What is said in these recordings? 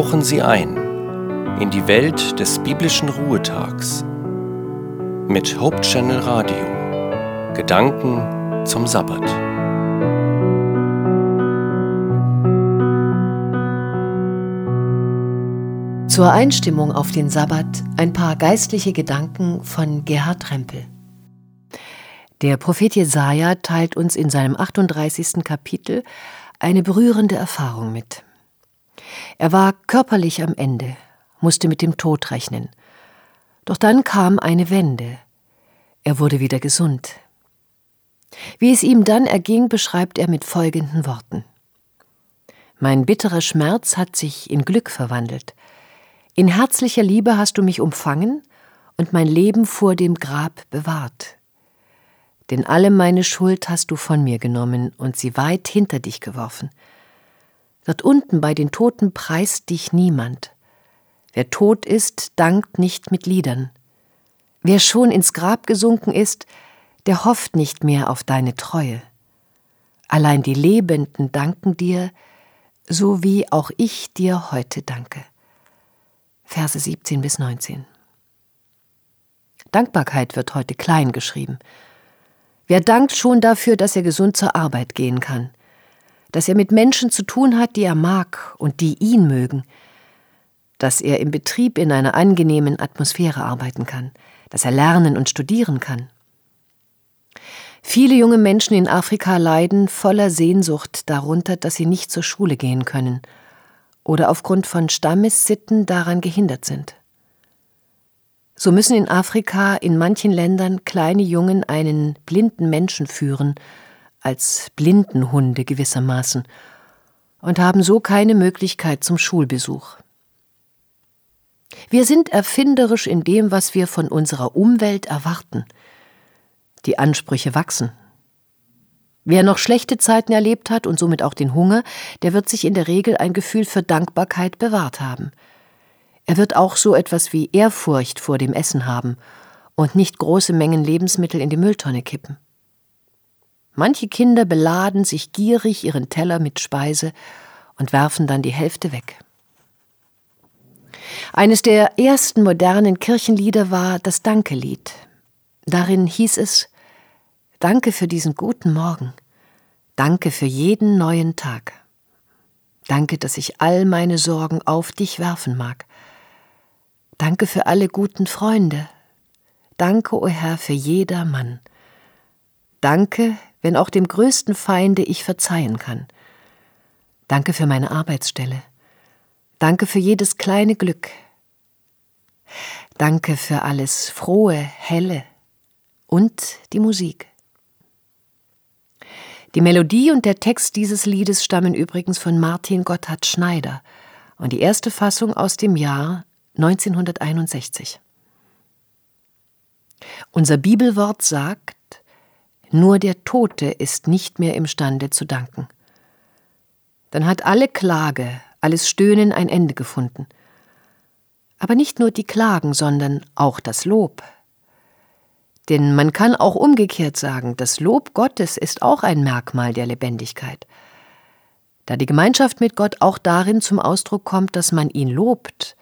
tauchen Sie ein in die Welt des biblischen Ruhetags mit Hope Channel Radio. Gedanken zum Sabbat. Zur Einstimmung auf den Sabbat ein paar geistliche Gedanken von Gerhard Rempel. Der Prophet Jesaja teilt uns in seinem 38. Kapitel eine berührende Erfahrung mit. Er war körperlich am Ende, musste mit dem Tod rechnen. Doch dann kam eine Wende. Er wurde wieder gesund. Wie es ihm dann erging, beschreibt er mit folgenden Worten. Mein bitterer Schmerz hat sich in Glück verwandelt. In herzlicher Liebe hast du mich umfangen und mein Leben vor dem Grab bewahrt. Denn alle meine Schuld hast du von mir genommen und sie weit hinter dich geworfen. Dort unten bei den Toten preist dich niemand. Wer tot ist, dankt nicht mit Liedern. Wer schon ins Grab gesunken ist, der hofft nicht mehr auf deine Treue. Allein die Lebenden danken dir, so wie auch ich dir heute danke. Verse 17 bis 19. Dankbarkeit wird heute klein geschrieben. Wer dankt schon dafür, dass er gesund zur Arbeit gehen kann? Dass er mit Menschen zu tun hat, die er mag und die ihn mögen, dass er im Betrieb in einer angenehmen Atmosphäre arbeiten kann, dass er lernen und studieren kann. Viele junge Menschen in Afrika leiden voller Sehnsucht darunter, dass sie nicht zur Schule gehen können oder aufgrund von Stammessitten daran gehindert sind. So müssen in Afrika in manchen Ländern kleine Jungen einen blinden Menschen führen, als Blindenhunde gewissermaßen, und haben so keine Möglichkeit zum Schulbesuch. Wir sind erfinderisch in dem, was wir von unserer Umwelt erwarten. Die Ansprüche wachsen. Wer noch schlechte Zeiten erlebt hat und somit auch den Hunger, der wird sich in der Regel ein Gefühl für Dankbarkeit bewahrt haben. Er wird auch so etwas wie Ehrfurcht vor dem Essen haben und nicht große Mengen Lebensmittel in die Mülltonne kippen. Manche Kinder beladen sich gierig ihren Teller mit Speise und werfen dann die Hälfte weg. Eines der ersten modernen Kirchenlieder war das Dankelied. Darin hieß es Danke für diesen guten Morgen. Danke für jeden neuen Tag. Danke, dass ich all meine Sorgen auf dich werfen mag. Danke für alle guten Freunde. Danke, o oh Herr, für jeder Mann. Danke, wenn auch dem größten Feinde ich verzeihen kann. Danke für meine Arbeitsstelle. Danke für jedes kleine Glück. Danke für alles Frohe, Helle und die Musik. Die Melodie und der Text dieses Liedes stammen übrigens von Martin Gotthard Schneider und die erste Fassung aus dem Jahr 1961. Unser Bibelwort sagt, nur der Tote ist nicht mehr imstande zu danken. Dann hat alle Klage, alles Stöhnen ein Ende gefunden. Aber nicht nur die Klagen, sondern auch das Lob. Denn man kann auch umgekehrt sagen, das Lob Gottes ist auch ein Merkmal der Lebendigkeit. Da die Gemeinschaft mit Gott auch darin zum Ausdruck kommt, dass man ihn lobt,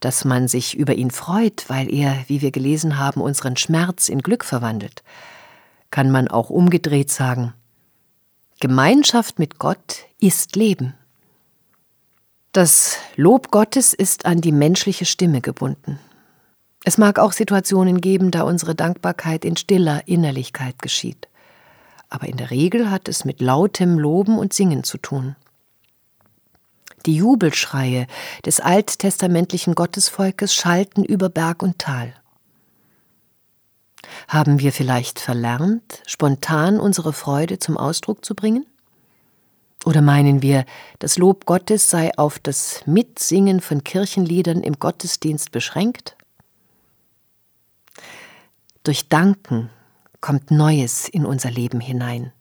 dass man sich über ihn freut, weil er, wie wir gelesen haben, unseren Schmerz in Glück verwandelt kann man auch umgedreht sagen. Gemeinschaft mit Gott ist Leben. Das Lob Gottes ist an die menschliche Stimme gebunden. Es mag auch Situationen geben, da unsere Dankbarkeit in stiller Innerlichkeit geschieht. Aber in der Regel hat es mit lautem Loben und Singen zu tun. Die Jubelschreie des alttestamentlichen Gottesvolkes schalten über Berg und Tal. Haben wir vielleicht verlernt, spontan unsere Freude zum Ausdruck zu bringen? Oder meinen wir, das Lob Gottes sei auf das Mitsingen von Kirchenliedern im Gottesdienst beschränkt? Durch Danken kommt Neues in unser Leben hinein.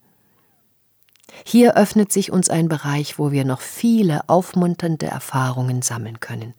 Hier öffnet sich uns ein Bereich, wo wir noch viele aufmunternde Erfahrungen sammeln können.